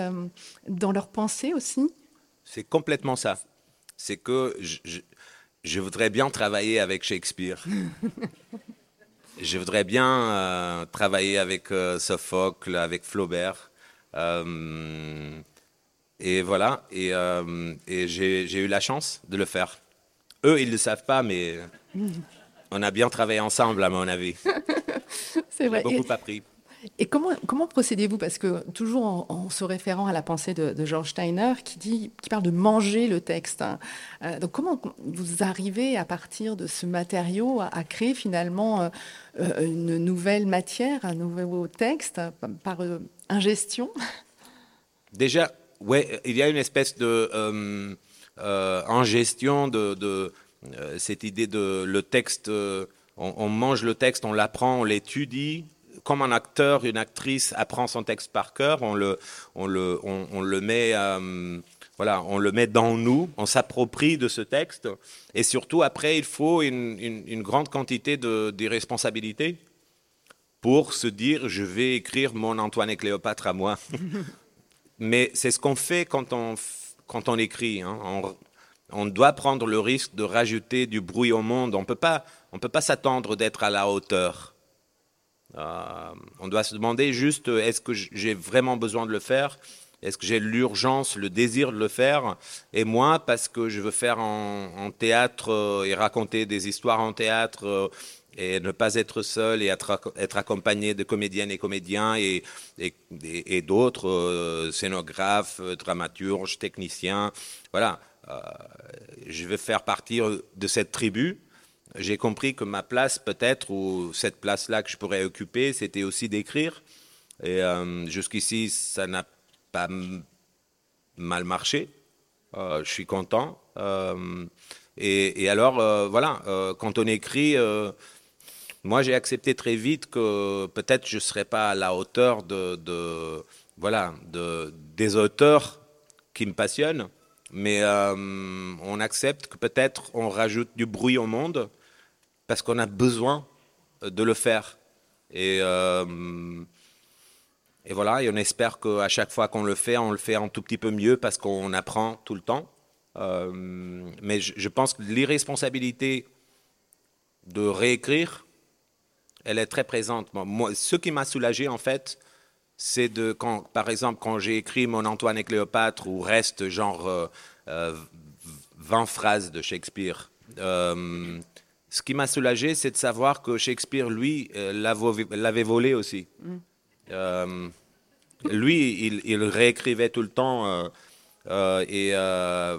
dans leurs pensées aussi C'est complètement ça. C'est que je, je voudrais bien travailler avec Shakespeare. Je voudrais bien euh, travailler avec euh, Sophocle, avec Flaubert. Euh, et voilà, et, j'ai eu la chance de le faire eux, ils ne le savent pas, mais on a bien travaillé ensemble, à mon avis. C'est vrai. Beaucoup appris. Et comment, procédez-vous? Parce que toujours en, se référant à la pensée de, de, George Steiner, qui, parle de manger le texte. Hein. Euh, donc comment vous arrivez à partir de ce matériau à, créer finalement euh, une nouvelle matière, un nouveau texte par euh, ingestion? Déjà, ouais, il y a une espèce de euh, ingestion de, cette idée de le texte. On mange le texte, on l'apprend, on l'étudie comme un acteur, une actrice apprend son texte par cœur, on le, on le, on, on le met, euh, voilà, on le met dans nous, on s'approprie de ce texte, et surtout après, il faut une, une, une grande quantité de, de pour se dire, je vais écrire mon Antoine et Cléopâtre à moi. Mais c'est ce qu'on fait quand on, quand on écrit. Hein. On, on doit prendre le risque de rajouter du bruit au monde. On on peut pas s'attendre d'être à la hauteur. Euh, on doit se demander juste est-ce que j'ai vraiment besoin de le faire? Est-ce que j'ai l'urgence, le désir de le faire? Et moi, parce que je veux faire en, théâtre euh, et raconter des histoires en théâtre euh, et ne pas être seul et être, accompagné de comédiennes et comédiens et, et, et d'autres euh, scénographes, dramaturges, techniciens. Voilà, je veux faire partie de cette tribu j'ai compris que ma place, peut-être, ou cette place-là que je pourrais occuper, c'était aussi d'écrire. Et euh, jusqu'ici, ça n'a pas mal marché. Euh, je suis content. Euh, et, alors, voilà, quand on écrit, moi, j'ai accepté très vite que peut-être je ne serais pas à la hauteur de voilà, de, des auteurs qui me passionnent. Mais on accepte que peut-être on rajoute du bruit au monde parce qu'on a besoin de le faire. Et, euh, et voilà, et on espère qu'à chaque fois qu'on le fait, on le fait un tout petit peu mieux parce qu'on apprend tout le temps. Euh, mais je, pense que l'irresponsabilité de réécrire, elle est très présente. Moi, ce qui m'a soulagé, en fait, c'est de, par exemple, quand j'ai écrit mon Antoine et Cléopâtre, où reste genre euh, euh 20 phrases de Shakespeare, euh, ce qui m'a soulagé, c'est de savoir que Shakespeare, lui, euh, l'avait volé aussi. Mm. Euh, lui, il, il, réécrivait tout le temps. Euh, euh et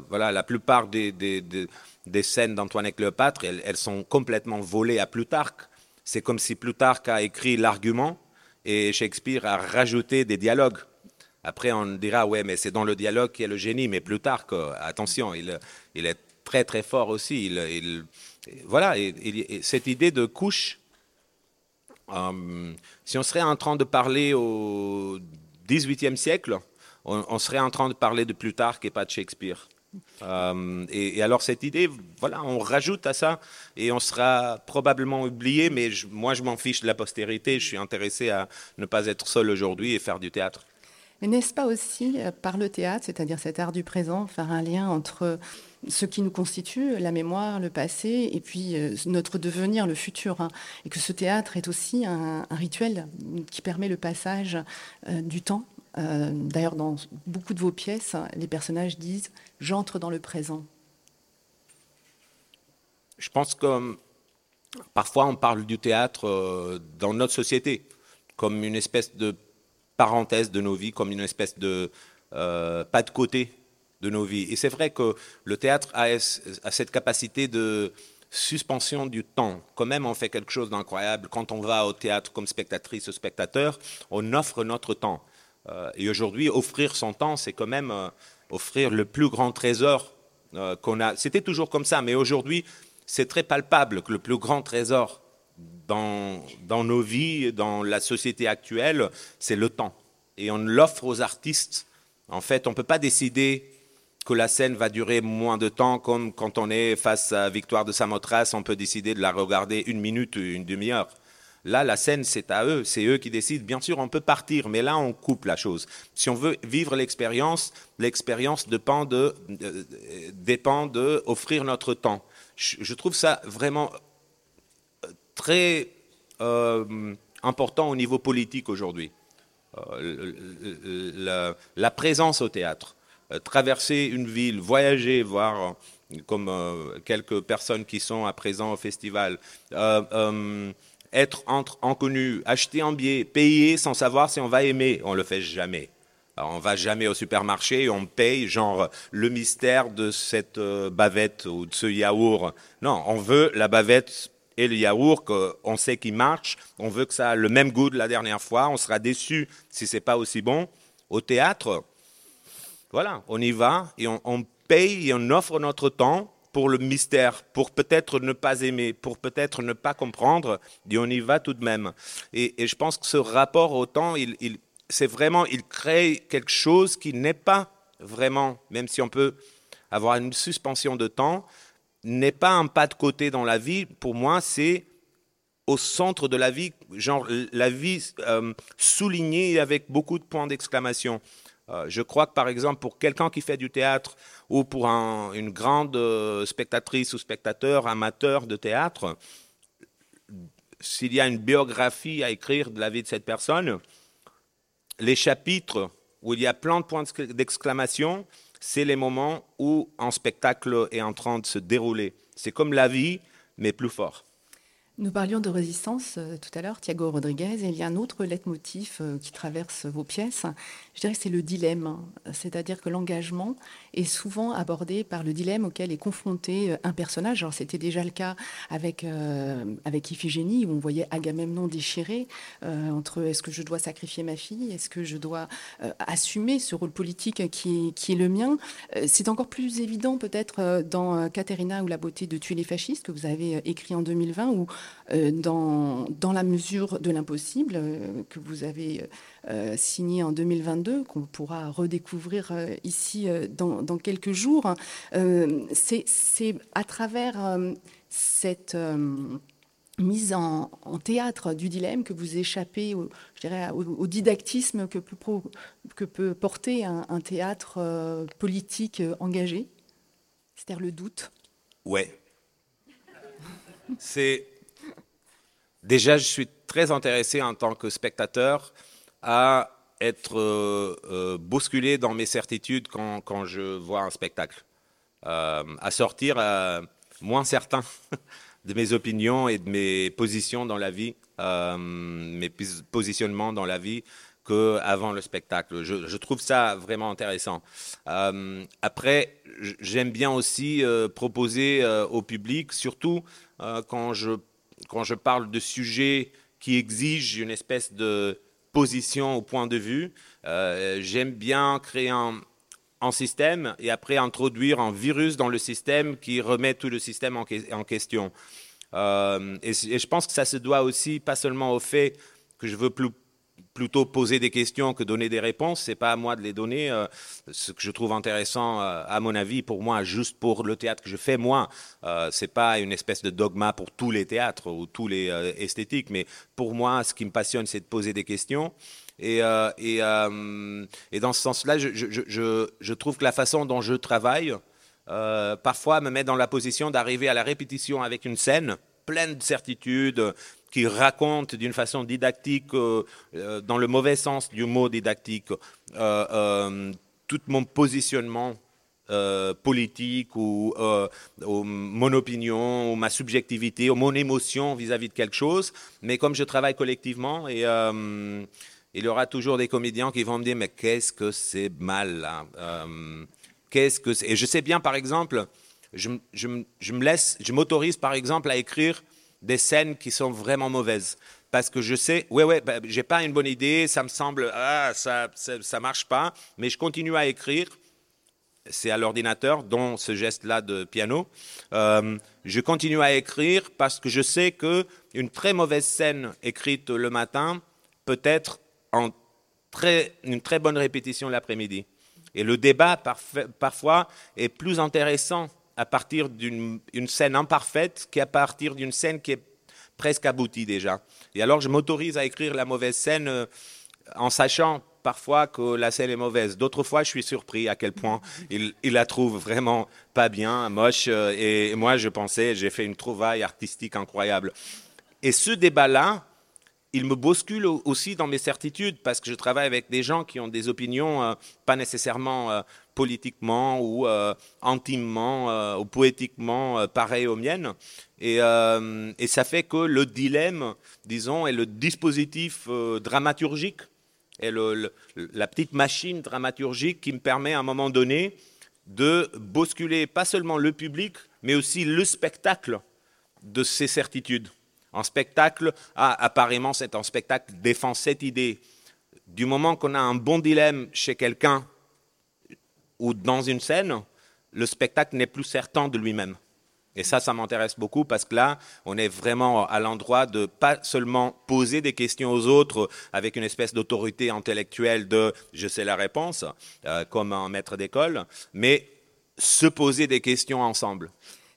voilà, la plupart des, des, des, des scènes d'Antoine et Cléopâtre, elles, elles, sont complètement volées à Plutarque. C'est comme si Plutarque a écrit l'argument et Shakespeare a rajouté des dialogues. Après, on dira, ouais, mais c'est dans le dialogue qu'il y a le génie. Mais Plutarque, attention, il, il est très très fort aussi. Il, il, voilà, et, et, cette idée de couche, euh, si on serait en train de parler au XVIIIe siècle, on, serait en train de parler de Plutarque et pas de Shakespeare. Euh, et, alors cette idée, voilà, on rajoute à ça et on sera probablement oublié, mais moi je m'en fiche de la postérité, je suis intéressé à ne pas être seul aujourd'hui et faire du théâtre. Mais n'est-ce pas aussi euh, par le théâtre, c'est-à-dire cet art du présent, faire un lien entre ce qui nous constitue, la mémoire, le passé, et puis euh, notre devenir, le futur. Hein. Et que ce théâtre est aussi un, rituel qui permet le passage euh, du temps. Euh, D'ailleurs, dans beaucoup de vos pièces, les personnages disent ⁇ J'entre dans le présent ⁇ Je pense que parfois on parle du théâtre dans notre société comme une espèce de parenthèse de nos vies, comme une espèce de pas de côté de nos vies. Et c'est vrai que le théâtre a, cette capacité de suspension du temps. Quand même, on fait quelque chose d'incroyable. Quand on va au théâtre comme spectatrice ou spectateur, on offre notre temps. Euh, et aujourd'hui, offrir son temps, c'est quand même euh, offrir le plus grand trésor euh, qu'on a. C'était toujours comme ça, mais aujourd'hui, c'est très palpable que le plus grand trésor dans, dans nos vies, dans la société actuelle, c'est le temps. Et on l'offre aux artistes. En fait, on ne peut pas décider que la scène va durer moins de temps, comme quand on est face à Victoire de Samothrace, on peut décider de la regarder une minute ou une demi-heure. Là, la scène, c'est à eux, c'est eux qui décident. Bien sûr, on peut partir, mais là, on coupe la chose. Si on veut vivre l'expérience, l'expérience dépend de, euh, dépend de offrir notre temps. Je, trouve ça vraiment très euh, important au niveau politique aujourd'hui. Euh, la, présence au théâtre, euh, traverser une ville, voyager, voir comme euh, quelques personnes qui sont à présent au festival. Euh, euh, être entre inconnus, acheter un billet, payer sans savoir si on va aimer, on le fait jamais. Alors, on va jamais au supermarché et on paye genre le mystère de cette euh, bavette ou de ce yaourt. Non, on veut la bavette et le yaourt qu'on sait qui marche. On veut que ça a le même goût de la dernière fois. On sera déçu si c'est pas aussi bon. Au théâtre, voilà, on y va et on, paye et on offre notre temps pour le mystère, pour peut-être ne pas aimer, pour peut-être ne pas comprendre, et on y va tout de même. Et, je pense que ce rapport au temps, il, il, c'est vraiment, il crée quelque chose qui n'est pas vraiment, même si on peut avoir une suspension de temps, n'est pas un pas de côté dans la vie. Pour moi, c'est au centre de la vie, genre la vie euh, soulignée avec beaucoup de points d'exclamation. Euh, je crois que par exemple pour quelqu'un qui fait du théâtre ou pour un, une grande euh, spectatrice ou spectateur amateur de théâtre, s'il y a une biographie à écrire de la vie de cette personne, les chapitres où il y a plein de points d'exclamation, c'est les moments où un spectacle est en train de se dérouler. C'est comme la vie, mais plus fort. Nous parlions de résistance euh, tout à l'heure, Thiago Rodriguez, et il y a un autre leitmotiv euh, qui traverse vos pièces. Je dirais que c'est le dilemme, c'est-à-dire que l'engagement est souvent abordé par le dilemme auquel est confronté euh, un personnage. Alors c'était déjà le cas avec avec Iphigénie où on voyait Agamemnon déchiré entre est-ce que je dois sacrifier ma fille, est-ce que je dois assumer ce rôle politique qui, est le mien. C'est encore plus évident peut-être dans Caterina ou la beauté de tuer les fascistes que vous avez écrit en 2020 ou euh, dans, dans la mesure de l'impossible euh, que vous avez euh, signé en 2022, qu'on pourra redécouvrir ici dans, quelques jours. C'est à travers cette mise en, théâtre du dilemme que vous échappez au, je dirais, au, didactisme que peut, porter un, théâtre euh, politique engagé, c'est-à-dire le doute. Ouais. C'est Déjà, je suis très intéressé en tant que spectateur à être euh, euh, bousculé dans mes certitudes quand, je vois un spectacle, euh, à sortir moins certain de mes opinions et de mes positions dans la vie, euh, mes positionnements dans la vie qu'avant le spectacle. Je, je, trouve ça vraiment intéressant. Euh, après, j'aime bien aussi proposer au public, surtout quand je quand je parle de sujets qui exigent une espèce de position au point de vue, euh, j'aime bien créer un, système et après introduire un virus dans le système qui remet tout le système en, question. Euh, et, je pense que ça se doit aussi pas seulement au fait que je veux plus plutôt poser des questions que donner des réponses. C'est pas à moi de les donner. Euh, ce que je trouve intéressant, euh, à mon avis, pour moi, juste pour le théâtre que je fais, moi, euh, c'est pas une espèce de dogma pour tous les théâtres ou tous les euh, esthétiques, mais pour moi, ce qui me passionne, c'est de poser des questions. Et, dans ce sens-là, je, je, trouve que la façon dont je travaille, parfois, me met dans la position d'arriver à la répétition avec une scène pleine de certitudes, qui raconte d'une façon didactique, euh, dans le mauvais sens du mot didactique, euh, euh, tout mon positionnement euh, politique ou, euh, mon opinion ou ma subjectivité ou mon émotion vis-à-vis -vis de quelque chose. Mais comme je travaille collectivement, et, euh, il y aura toujours des comédiens qui vont me dire mais qu'est-ce que c'est mal là Qu'est-ce que Et je sais bien par exemple, je me laisse, je m'autorise par exemple à écrire des scènes qui sont vraiment mauvaises. Parce que je sais, ouais, ouais, bah, j'ai pas une bonne idée, ça me semble, ah, ça, ça, marche pas, mais je continue à écrire. C'est à l'ordinateur, dont ce geste-là de piano. Euh, je continue à écrire parce que je sais que une très mauvaise scène écrite le matin peut être en très, une très bonne répétition l'après-midi. Et le débat, parfois, est plus intéressant à partir d'une scène imparfaite qu'à partir d'une scène qui est presque aboutie déjà. Et alors je m'autorise à écrire la mauvaise scène euh, en sachant parfois que la scène est mauvaise. D'autres fois, je suis surpris à quel point il, la trouve vraiment pas bien, moche. Euh, et moi, je pensais, j'ai fait une trouvaille artistique incroyable. Et ce débat-là, il me bouscule aussi dans mes certitudes parce que je travaille avec des gens qui ont des opinions euh, pas nécessairement euh, politiquement ou euh, intimement ou poétiquement pareilles aux miennes. Et, ça fait que le dilemme, disons, et le dispositif dramaturgique et la petite machine dramaturgique qui me permet à un moment donné de bousculer pas seulement le public, mais aussi le spectacle de ces certitudes. En spectacle, apparemment, c'est un spectacle défend cette idée. Du moment qu'on a un bon dilemme chez quelqu'un ou dans une scène, le spectacle n'est plus certain de lui-même. Et ça, ça m'intéresse beaucoup parce que là, on est vraiment à l'endroit de pas seulement poser des questions aux autres avec une espèce d'autorité intellectuelle de je sais la réponse, euh, comme un maître d'école, mais se poser des questions ensemble.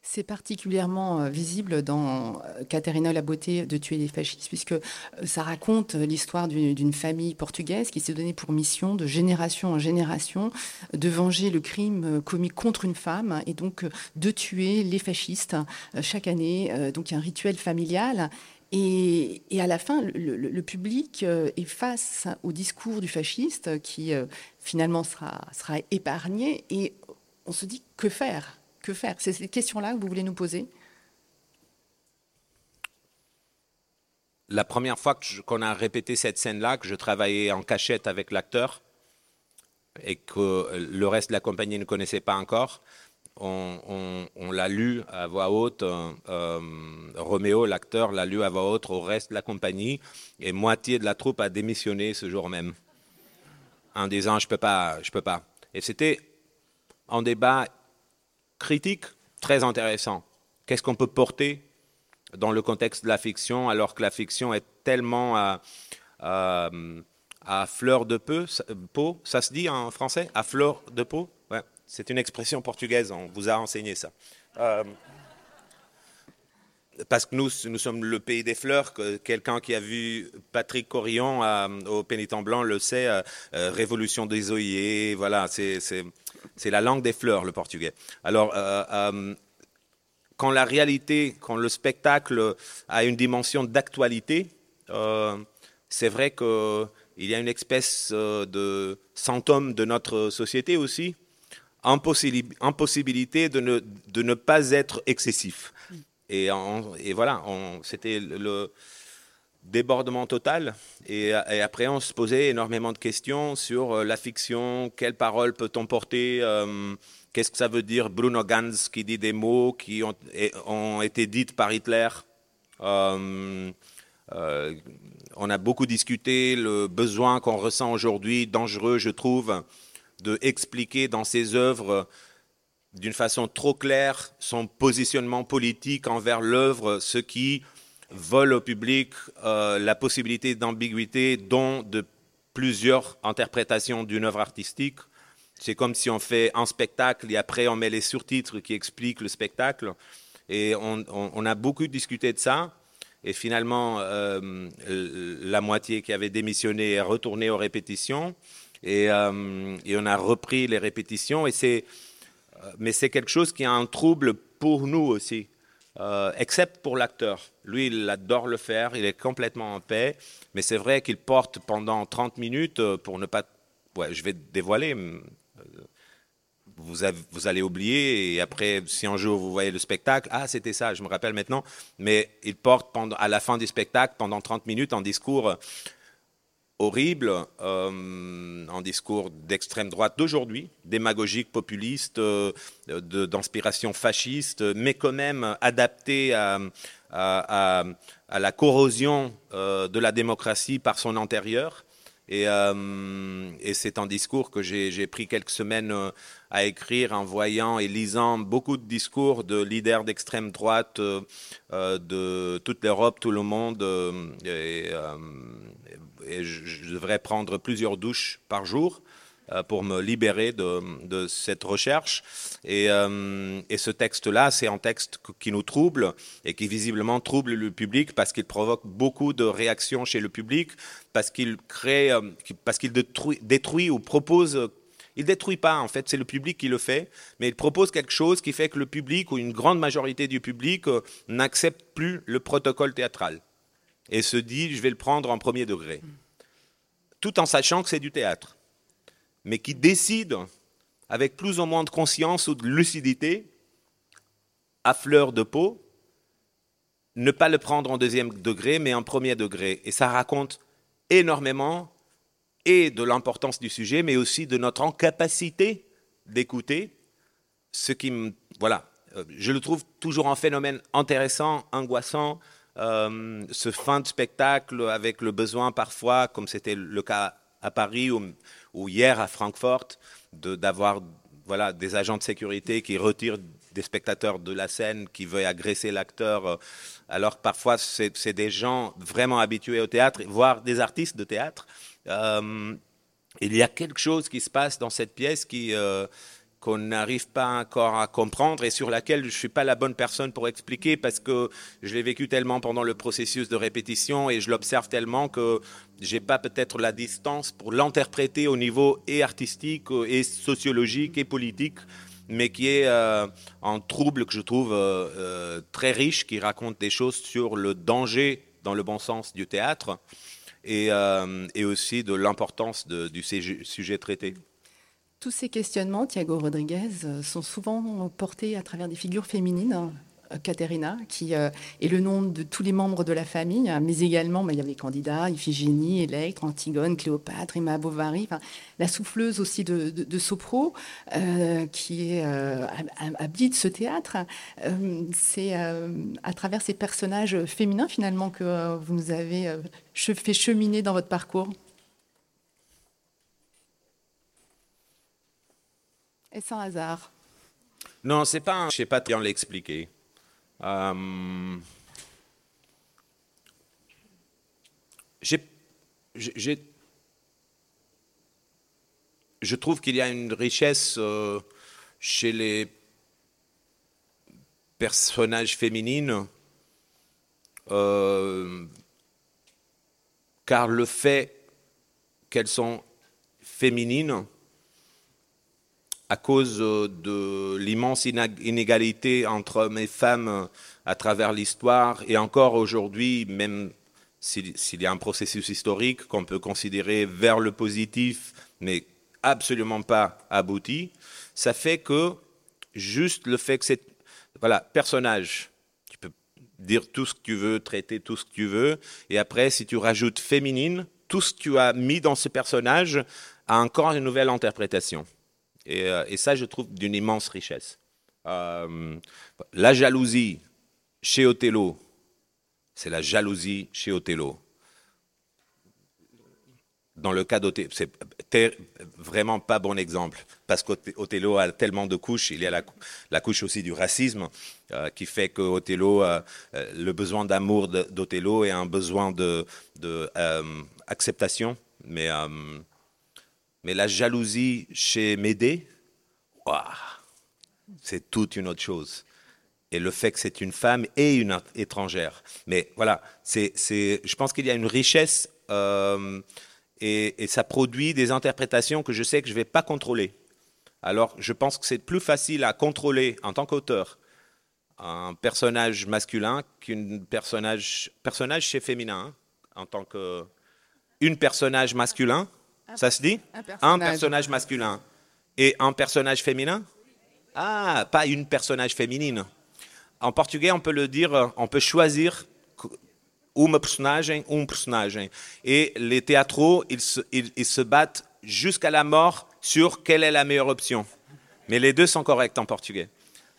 C'est particulièrement euh, visible dans Caterina euh, la beauté de tuer les fascistes, puisque euh, ça raconte l'histoire d'une famille portugaise qui s'est donnée pour mission de génération en génération de venger le crime commis contre une femme et donc de tuer les fascistes chaque année. Donc il y a un rituel familial. Et, à la fin, le, public est face au discours du fasciste qui finalement sera épargné et on se dit que faire? Que faire? C'est ces questions-là que vous voulez nous poser? La première fois qu'on a répété cette scène-là, que je travaillais en cachette avec l'acteur et que le reste de la compagnie ne connaissait pas encore, on, l'a lu à voix haute. Euh, euh, Roméo, l'acteur, l'a lu à voix haute au reste de la compagnie et moitié de la troupe a démissionné ce jour même en disant je peux pas, je peux pas. Et c'était un débat critique très intéressant. Qu'est-ce qu'on peut porter dans le contexte de la fiction alors que la fiction est tellement à, fleur de peau, ça se dit en français? À fleur de peau? Ouais, C'est une expression portugaise, on vous a enseigné ça. Euh, parce que nous, nous sommes le pays des fleurs. Que quelqu'un qui a vu Patrick Corion au Pénitent Blanc le sait. Euh, euh, révolution des œillets, voilà, c'est la langue des fleurs, le portugais. Alors, euh, euh, quand la réalité, quand le spectacle a une dimension d'actualité, euh, c'est vrai qu'il y a une espèce de symptôme de notre société aussi, impossibilité de ne pas être excessif. Et, voilà, c'était le débordement total. Et, après, on se posait énormément de questions sur euh, la fiction, quelles paroles peut-on porter, euh, qu'est-ce que ça veut dire Bruno Ganz qui dit des mots qui ont, ont été dites par Hitler. Euh, on a beaucoup discuté le besoin qu'on ressent aujourd'hui, dangereux, je trouve, de expliquer dans ses œuvres d'une façon trop claire son positionnement politique envers l'œuvre, ce qui vole au public euh, la possibilité d'ambiguïté dont de plusieurs interprétations d'une œuvre artistique. C'est comme si on fait un spectacle et après on met les sous-titres qui expliquent le spectacle. Et on, a beaucoup discuté de ça. Et finalement, euh, la moitié qui avait démissionné est retournée aux répétitions. Et, euh, et on a repris les répétitions. Et c'est, mais c'est quelque chose qui est un trouble pour nous aussi. Euh, except pour l'acteur. Lui, il adore le faire, il est complètement en paix, mais c'est vrai qu'il porte pendant 30 minutes, euh, pour ne pas... Je vais dévoiler, euh, vous, vous, allez oublier, et après, si un jour vous voyez le spectacle, ah, c'était ça, je me rappelle maintenant, mais il porte pendant, à la fin du spectacle, pendant 30 minutes, en discours horrible, euh, en discours d'extrême droite d'aujourd'hui, démagogique, populiste, euh, d'inspiration fasciste, mais quand même adapté à, la corrosion euh, de la démocratie par son intérieur. Et, et c'est un discours que j'ai pris quelques semaines à écrire en voyant et lisant beaucoup de discours de leaders d'extrême droite de toute l'Europe, tout le monde. Et, et je, devrais prendre plusieurs douches par jour euh, pour me libérer de, cette recherche. Et, euh, ce texte-là, c'est un texte qui nous trouble et qui visiblement trouble le public parce qu'il provoque beaucoup de réactions chez le public, parce qu'il crée, euh, parce qu'il détruit ou propose il détruit pas, en fait, c'est le public qui le fait, mais il propose quelque chose qui fait que le public, ou une grande majorité du public, n'accepte plus le protocole théâtral. et se dit je vais le prendre en premier degré, tout en sachant que c'est du théâtre, mais qui décide avec plus ou moins de conscience ou de lucidité, à fleur de peau, ne pas le prendre en deuxième degré, mais en premier degré. Et ça raconte énormément et de l'importance du sujet, mais aussi de notre incapacité d'écouter, ce qui, voilà, euh, je le trouve toujours un phénomène intéressant, angoissant, euh, ce fin de spectacle avec le besoin parfois, comme c'était le cas à Paris ou, hier à Francfort, d'avoir voilà, des agents de sécurité qui retirent des spectateurs de la scène, qui veulent agresser l'acteur, euh, alors que parfois c'est des gens vraiment habitués au théâtre, voire des artistes de théâtre. Euh, il y a quelque chose qui se passe dans cette pièce qui, euh, qu'on n'arrive pas encore à comprendre et sur laquelle je ne suis pas la bonne personne pour expliquer parce que je l'ai vécu tellement pendant le processus de répétition et je l'observe tellement que j'ai pas peut-être la distance pour l'interpréter au niveau et artistique et sociologique et politique mais qui est euh, un trouble que je trouve très riche, qui raconte des choses sur le danger, dans le bon sens, du théâtre, et, et aussi de l'importance du sujet traité. Tous ces questionnements, Thiago Rodriguez, euh, sont souvent portés à travers des figures féminines. Caterina, euh, qui euh, est le nom de tous les membres de la famille, mais également, bah, il y avait les candidats, Iphigénie, Electre, Antigone, Cléopâtre, Emma Bovary, la souffleuse aussi de, Sopro, qui est, habite ce théâtre. c'est à travers ces personnages féminins, finalement, que vous nous avez fait cheminer dans votre parcours. Et sans hasard Non, c'est pas. Un... Je sais pas bien l'expliquer. Euh... Je trouve qu'il y a une richesse euh, chez les personnages féminines, euh, car le fait qu'elles sont féminines à cause euh, de l'immense inégalité entre hommes et femmes euh, à travers l'histoire, et encore aujourd'hui, même s'il y a un processus historique qu'on peut considérer vers le positif, mais absolument pas abouti, ça fait que juste le fait que c'est... Voilà, personnage, tu peux dire tout ce que tu veux, traiter tout ce que tu veux, et après, si tu rajoutes féminine, tout ce que tu as mis dans ce personnage a encore une nouvelle interprétation. Euh, et, ça, je trouve d'une immense richesse. Euh, la jalousie chez Othello, c'est la jalousie chez Othello. Dans le cas d'Othello, c'est vraiment pas bon exemple, parce qu'Othello a tellement de couches. Il y a la, couche aussi du racisme, euh, qui fait que Othello, le besoin d'amour d'Othello est un besoin de, de acceptation, mais mais la jalousie chez Médée, c'est toute une autre chose. Et le fait que c'est une femme et une étrangère. Mais voilà, c'est, je pense qu'il y a une richesse euh, et, ça produit des interprétations que je sais que je ne vais pas contrôler. Alors, je pense que c'est plus facile à contrôler en tant qu'auteur un personnage masculin qu'un personnage, personnage chez féminin, hein, en tant que une personnage masculin ça se dit? un personnage. masculin. Et un personnage féminin? Ah, pas une personnage féminine. En portugais, on peut le dire, on peut choisir uma personagem, un personnage. Et les théâtraux, ils se, ils, se battent jusqu'à la mort sur quelle est la meilleure option. Mais les deux sont corrects en portugais.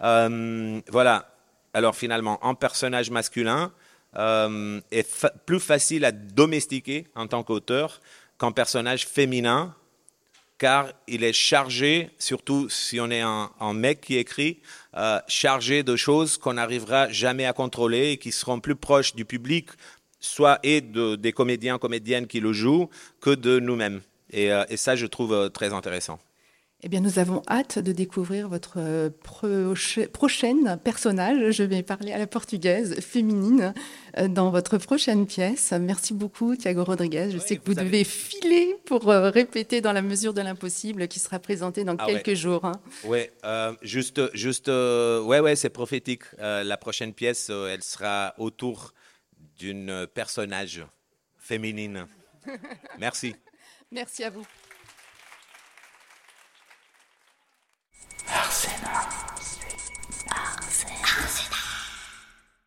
Euh, voilà. Alors finalement, un personnage masculin euh, est plus facile à domestiquer en tant qu'auteur qu'un personnage féminin, car il est chargé, surtout si on est un, mec qui écrit, euh, chargé de choses qu'on n'arrivera jamais à contrôler et qui seront plus proches du public, soit et de, des comédiens, comédiennes qui le jouent, que de nous-mêmes. Et, euh, ça, je trouve euh, très intéressant. Eh bien, nous avons hâte de découvrir votre prochaine personnage. Je vais parler à la portugaise, féminine, euh, dans votre prochaine pièce. Merci beaucoup, Thiago Rodriguez. Je sais que vous, devez filer pour euh, répéter dans la mesure de l'impossible qui sera présenté dans ah quelques jours. Hein. Oui, euh, juste, juste ouais, ouais, c'est prophétique. la prochaine pièce, elle sera autour d'une personnage féminine. Merci. Merci à vous. Arsena.